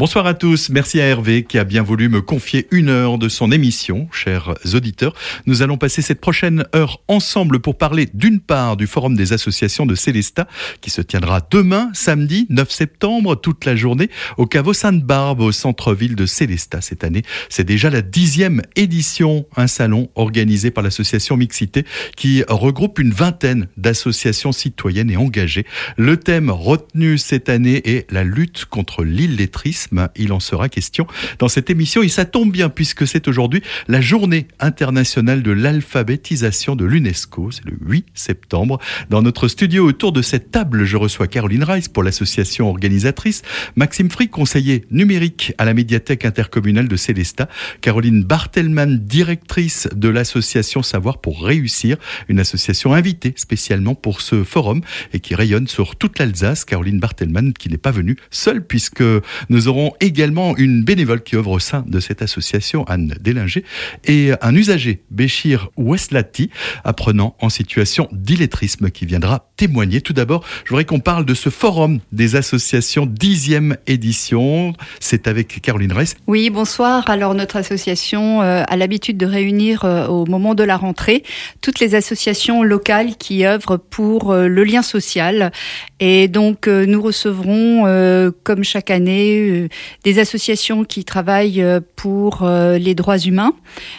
Bonsoir à tous. Merci à Hervé qui a bien voulu me confier une heure de son émission, chers auditeurs. Nous allons passer cette prochaine heure ensemble pour parler d'une part du Forum des associations de Célestat qui se tiendra demain, samedi 9 septembre, toute la journée au caveau Sainte-Barbe au centre-ville de Célestat cette année. C'est déjà la dixième édition, un salon organisé par l'association Mixité qui regroupe une vingtaine d'associations citoyennes et engagées. Le thème retenu cette année est la lutte contre l'illettrisme. Il en sera question dans cette émission et ça tombe bien puisque c'est aujourd'hui la journée internationale de l'alphabétisation de l'UNESCO. C'est le 8 septembre. Dans notre studio autour de cette table, je reçois Caroline Rice pour l'association organisatrice, Maxime Frick, conseiller numérique à la médiathèque intercommunale de Célestat, Caroline Bartelman, directrice de l'association Savoir pour réussir, une association invitée spécialement pour ce forum et qui rayonne sur toute l'Alsace. Caroline Bartelman qui n'est pas venue seule puisque nous aurons également une bénévole qui œuvre au sein de cette association, Anne Délinger, et un usager, Béchir Weslati, apprenant en situation d'illettrisme qui viendra témoigner. Tout d'abord, je voudrais qu'on parle de ce forum des associations dixième édition. C'est avec Caroline Reiss. Oui, bonsoir. Alors notre association euh, a l'habitude de réunir euh, au moment de la rentrée toutes les associations locales qui œuvrent pour euh, le lien social. Et donc nous recevrons, comme chaque année, des associations qui travaillent pour les droits humains,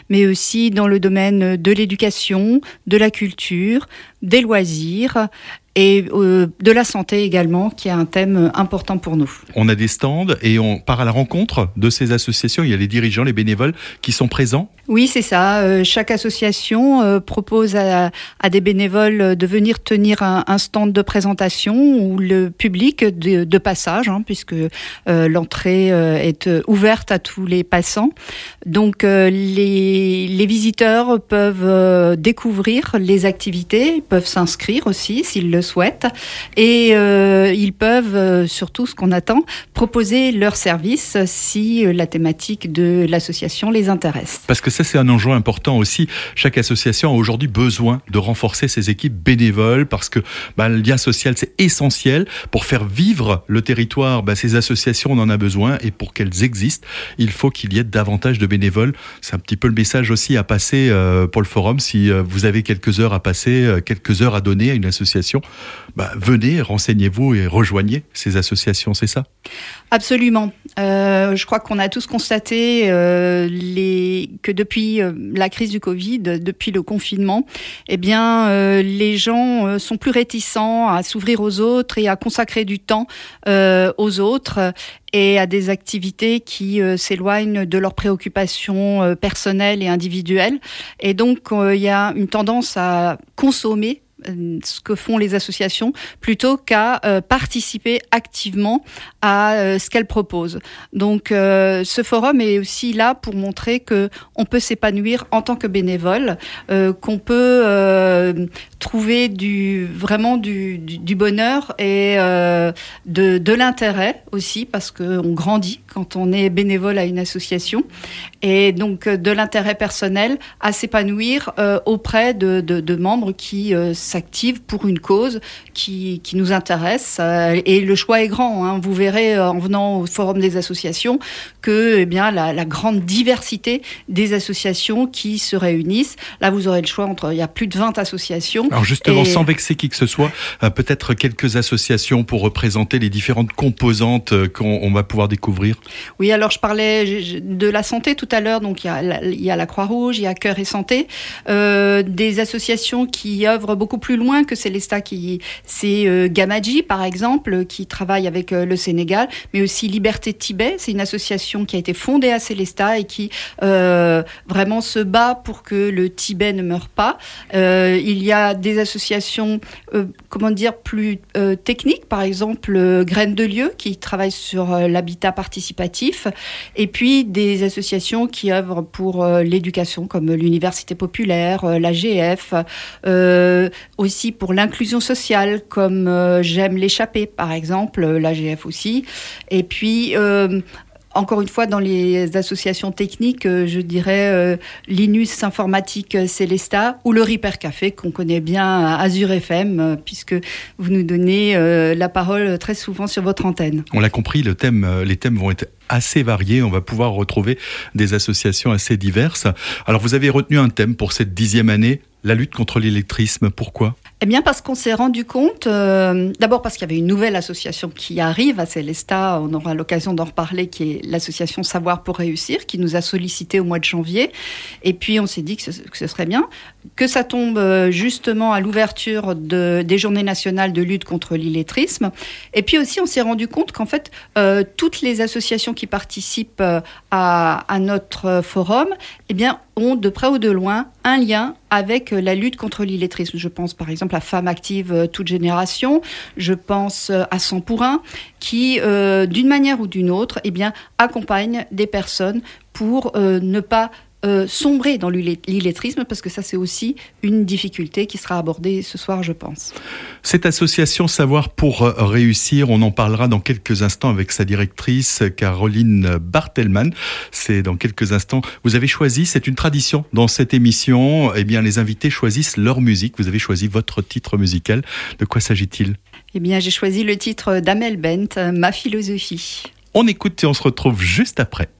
mais aussi dans le domaine de l'éducation, de la culture, des loisirs et euh, de la santé également, qui est un thème important pour nous. On a des stands et on part à la rencontre de ces associations. Il y a les dirigeants, les bénévoles qui sont présents. Oui, c'est ça. Euh, chaque association euh, propose à, des bénévoles de venir tenir un, stand de présentation ou le public de, passage, hein, puisque l'entrée est ouverte à tous les passants. Donc les, les visiteurs peuvent découvrir les activités, peuvent s'inscrire aussi s'ils le souhaitent. Et euh, ils peuvent, euh, surtout ce qu'on attend, proposer leurs services si euh, la thématique de l'association les intéresse. Parce que ça, c'est un enjeu important aussi. Chaque association a aujourd'hui besoin de renforcer ses équipes bénévoles parce que bah, le lien social, c'est essentiel. Pour faire vivre le territoire, bah, ces associations, on en a besoin. Et pour qu'elles existent, il faut qu'il y ait davantage de bénévoles. C'est un petit peu le message aussi à passer pour le forum. Si vous avez quelques heures à passer, quelques heures à donner à une association, bah, venez, renseignez-vous et rejoignez ces associations, c'est ça? Absolument. Euh, je crois qu'on a tous constaté euh, que depuis euh, la crise du Covid, depuis le confinement, eh bien, les gens sont plus réticents à s'ouvrir aux autres et à consacrer du temps aux autres et à des activités qui s'éloignent de leurs préoccupations personnelles et individuelles. Et donc, il y a une tendance à consommer ce que font les associations plutôt qu'à euh, participer activement à euh, ce qu'elles proposent. Donc ce forum est aussi là pour montrer que on peut s'épanouir en tant que bénévole, qu'on peut trouver du vraiment du, bonheur et euh, de, l'intérêt aussi parce qu'on grandit quand on est bénévole à une association et donc euh, de l'intérêt personnel à s'épanouir euh, auprès de, de, de, membres qui euh, s'activent pour une cause qui, qui nous intéresse et le choix est grand. Hein. Vous verrez en venant au forum des associations que eh bien la, la grande diversité des associations qui se réunissent. Là, vous aurez le choix entre il y a plus de 20 associations alors justement, sans vexer qui que ce soit, euh, peut-être quelques associations pour représenter les différentes composantes euh, qu'on va pouvoir découvrir. Oui, alors je parlais de la santé tout à l'heure, donc il y a la, la Croix-Rouge, il y a Cœur et Santé, euh, des associations qui œuvrent beaucoup plus loin que Célesta, qui c'est euh, par exemple, qui travaille avec le Sénégal, mais aussi Liberté Tibet, c'est une association qui a été fondée à Célesta et qui vraiment se bat pour que le Tibet ne meure pas. il y a des associations, euh, comment dire, plus euh, techniques, par exemple euh, Graines de Lieu, qui travaille sur l'habitat participatif, et puis des associations qui œuvrent pour l'éducation, comme l'Université populaire, l'AGF, aussi pour l'inclusion sociale, comme J'aime l'échapper, par exemple, l'AGF aussi, et puis encore une fois, dans les associations techniques, euh, je dirais euh, Linus Informatique Célesta ou le Reaper Café qu'on connaît bien à Azure FM, euh, puisque vous nous donnez la parole très souvent sur votre antenne. On l'a compris, les thèmes vont être assez variés. On va pouvoir retrouver des associations assez diverses. Alors, vous avez retenu un thème pour cette dixième année, la lutte contre l'électrisme. Pourquoi? Eh bien, parce qu'on s'est rendu compte, euh, d'abord parce qu'il y avait une nouvelle association qui arrive à Célesta, on aura l'occasion d'en reparler, qui est l'association Savoir pour réussir, qui nous a sollicité au mois de janvier. Et puis, on s'est dit que ce, serait bien que ça tombe euh, justement à l'ouverture de, des journées nationales de lutte contre l'illettrisme. Et puis aussi, on s'est rendu compte qu'en fait, euh, toutes les associations qui participent à, à notre forum, eh bien, ont de près ou de loin un lien avec la lutte contre l'illettrisme. Je pense par exemple à Femmes actives euh, toute génération, je pense euh, à 100 pour 1, qui, euh, d'une manière ou d'une autre, eh bien, accompagne des personnes pour ne pas euh, sombrer dans l'illettrisme parce que ça c'est aussi une difficulté qui sera abordée ce soir je pense. Cette association Savoir pour euh, réussir, on en parlera dans quelques instants avec sa directrice Caroline Bartelman. C'est dans quelques instants. Vous avez choisi, c'est une tradition dans cette émission, eh bien les invités choisissent leur musique. Vous avez choisi votre titre musical. De quoi s'agit-il? Eh bien j'ai choisi le titre d'Amel Bent, Ma philosophie. On écoute et on se retrouve juste après.